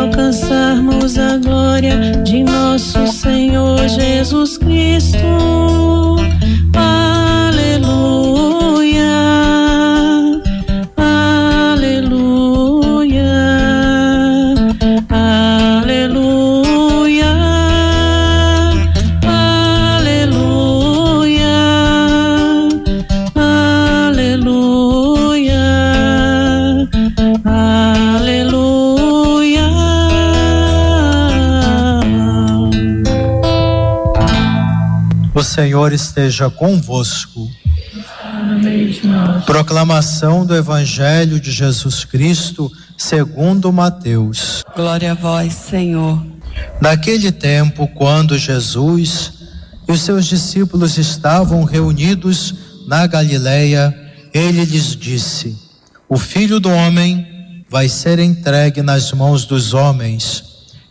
alcançarmos a glória de nosso Senhor Jesus Cristo. Senhor esteja convosco. Proclamação do Evangelho de Jesus Cristo, segundo Mateus. Glória a vós, Senhor. Naquele tempo, quando Jesus e os seus discípulos estavam reunidos na Galileia, ele lhes disse: O filho do homem vai ser entregue nas mãos dos homens.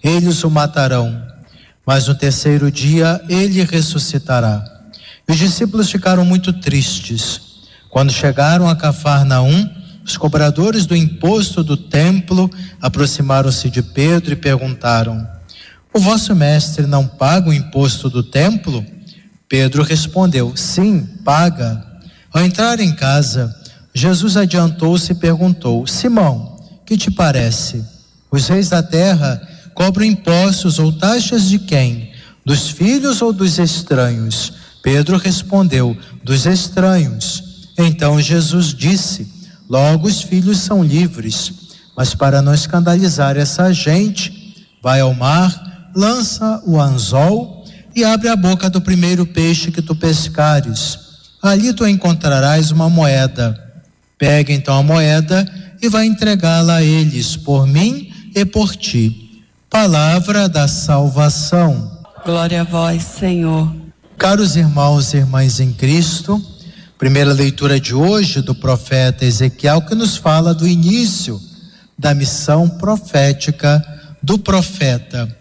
Eles o matarão mas no terceiro dia ele ressuscitará. E os discípulos ficaram muito tristes. Quando chegaram a Cafarnaum, os cobradores do imposto do templo aproximaram-se de Pedro e perguntaram: O vosso mestre não paga o imposto do templo? Pedro respondeu: Sim, paga. Ao entrar em casa, Jesus adiantou-se e perguntou: Simão, que te parece? Os reis da terra cobram impostos ou taxas de quem? Dos filhos ou dos estranhos? Pedro respondeu: Dos estranhos. Então Jesus disse: Logo os filhos são livres. Mas para não escandalizar essa gente, vai ao mar, lança o anzol e abre a boca do primeiro peixe que tu pescares. Ali tu encontrarás uma moeda. Pega então a moeda e vai entregá-la a eles, por mim e por ti. Palavra da salvação. Glória a vós, Senhor. Caros irmãos e irmãs em Cristo, primeira leitura de hoje do profeta Ezequiel que nos fala do início da missão profética do profeta.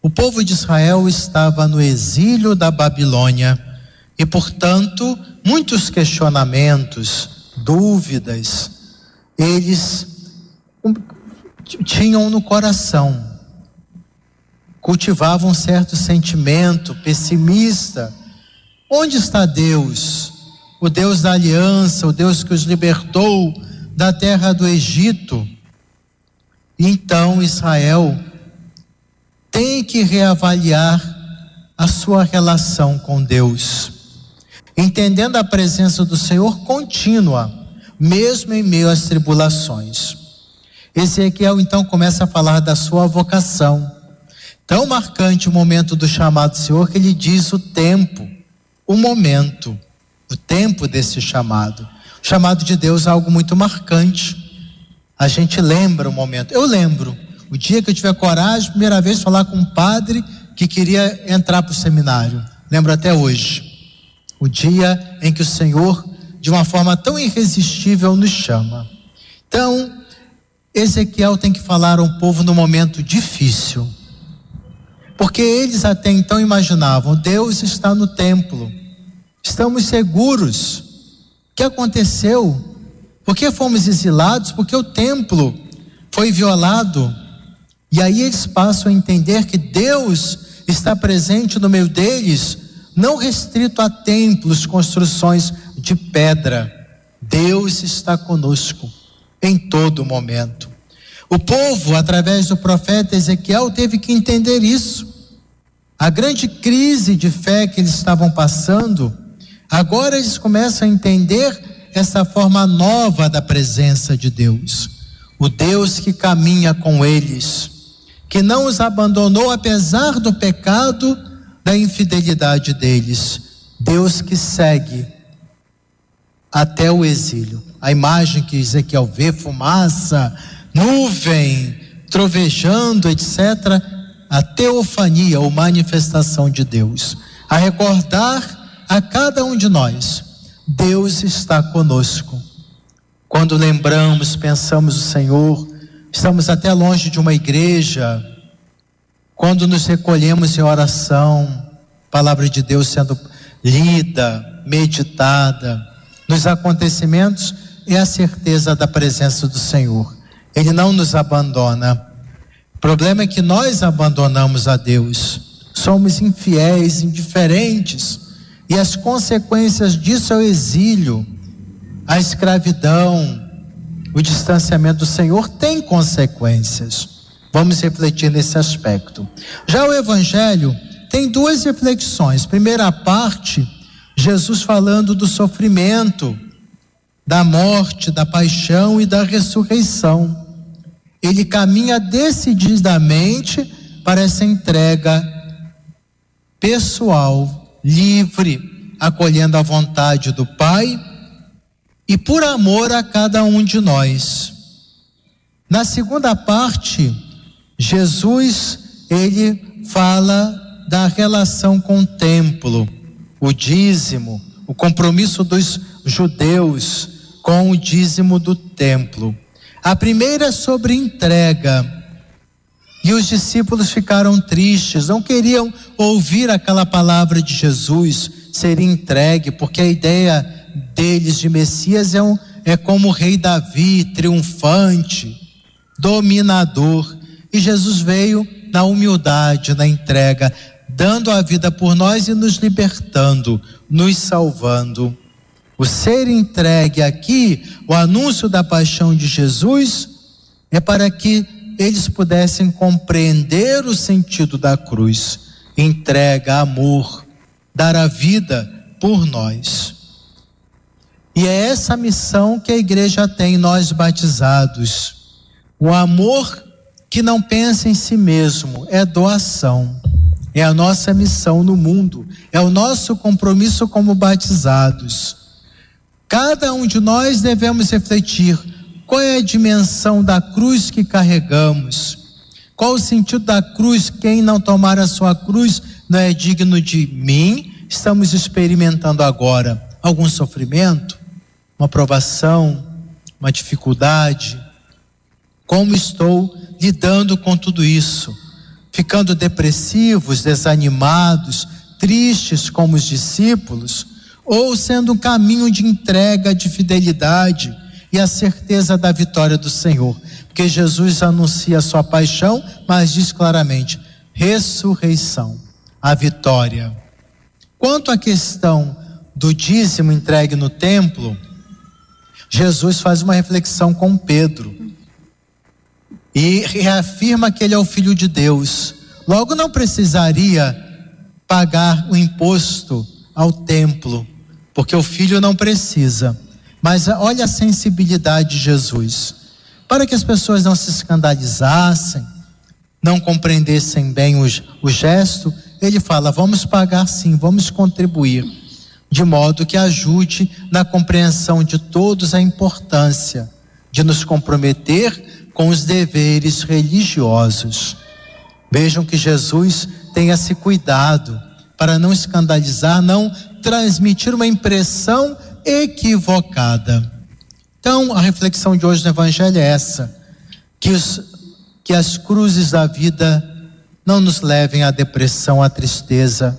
O povo de Israel estava no exílio da Babilônia e, portanto, muitos questionamentos, dúvidas, eles tinham no coração cultivava um certo sentimento pessimista. Onde está Deus? O Deus da aliança, o Deus que os libertou da terra do Egito. Então Israel tem que reavaliar a sua relação com Deus, entendendo a presença do Senhor contínua, mesmo em meio às tribulações. Ezequiel então começa a falar da sua vocação Tão marcante o momento do chamado do Senhor que ele diz o tempo, o momento, o tempo desse chamado. O chamado de Deus é algo muito marcante. A gente lembra o momento. Eu lembro, o dia que eu tiver coragem, primeira vez falar com um padre que queria entrar para o seminário. Lembro até hoje. O dia em que o Senhor, de uma forma tão irresistível, nos chama. Então, Ezequiel tem que falar a um povo no momento difícil porque eles até então imaginavam: Deus está no templo, estamos seguros. O que aconteceu? Por que fomos exilados? Porque o templo foi violado. E aí eles passam a entender que Deus está presente no meio deles, não restrito a templos, construções de pedra. Deus está conosco em todo momento. O povo, através do profeta Ezequiel, teve que entender isso. A grande crise de fé que eles estavam passando, agora eles começam a entender essa forma nova da presença de Deus. O Deus que caminha com eles, que não os abandonou apesar do pecado, da infidelidade deles. Deus que segue até o exílio. A imagem que Ezequiel vê, fumaça, nuvem, trovejando, etc., a teofania ou manifestação de Deus, a recordar a cada um de nós: Deus está conosco. Quando lembramos, pensamos o Senhor, estamos até longe de uma igreja, quando nos recolhemos em oração, palavra de Deus sendo lida, meditada, nos acontecimentos, é a certeza da presença do Senhor. Ele não nos abandona. Problema é que nós abandonamos a Deus, somos infiéis, indiferentes, e as consequências disso é o exílio, a escravidão, o distanciamento do Senhor tem consequências. Vamos refletir nesse aspecto. Já o Evangelho tem duas reflexões. Primeira parte, Jesus falando do sofrimento, da morte, da paixão e da ressurreição. Ele caminha decididamente para essa entrega pessoal, livre, acolhendo a vontade do Pai e por amor a cada um de nós. Na segunda parte, Jesus, ele fala da relação com o templo, o dízimo, o compromisso dos judeus com o dízimo do templo. A primeira é sobre entrega. E os discípulos ficaram tristes, não queriam ouvir aquela palavra de Jesus ser entregue, porque a ideia deles de Messias é, um, é como o rei Davi, triunfante, dominador. E Jesus veio na humildade, na entrega, dando a vida por nós e nos libertando, nos salvando. O ser entregue aqui, o anúncio da paixão de Jesus, é para que eles pudessem compreender o sentido da cruz, entrega, amor, dar a vida por nós. E é essa missão que a igreja tem, nós batizados. O amor que não pensa em si mesmo, é doação. É a nossa missão no mundo, é o nosso compromisso como batizados. Cada um de nós devemos refletir qual é a dimensão da cruz que carregamos. Qual o sentido da cruz? Quem não tomar a sua cruz não é digno de mim. Estamos experimentando agora algum sofrimento, uma provação, uma dificuldade. Como estou lidando com tudo isso? ficando depressivos, desanimados, tristes como os discípulos, ou sendo um caminho de entrega, de fidelidade e a certeza da vitória do Senhor. Porque Jesus anuncia a sua paixão, mas diz claramente: ressurreição, a vitória. Quanto à questão do dízimo entregue no templo, Jesus faz uma reflexão com Pedro e reafirma que ele é o filho de Deus. Logo não precisaria pagar o imposto ao templo, porque o filho não precisa. Mas olha a sensibilidade de Jesus. Para que as pessoas não se escandalizassem, não compreendessem bem o, o gesto, ele fala: vamos pagar sim, vamos contribuir, de modo que ajude na compreensão de todos a importância de nos comprometer com os deveres religiosos. Vejam que Jesus tem esse cuidado para não escandalizar, não transmitir uma impressão equivocada. Então, a reflexão de hoje no Evangelho é essa: que, os, que as cruzes da vida não nos levem à depressão, à tristeza,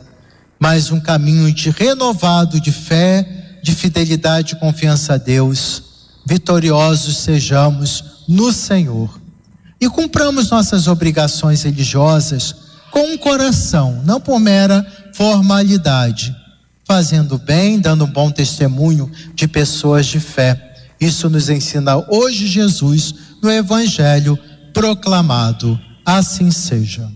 mas um caminho de renovado de fé, de fidelidade e confiança a Deus. Vitoriosos sejamos no Senhor. E cumpramos nossas obrigações religiosas com um coração, não por mera formalidade, fazendo bem, dando bom testemunho de pessoas de fé. Isso nos ensina hoje Jesus no Evangelho proclamado. Assim seja.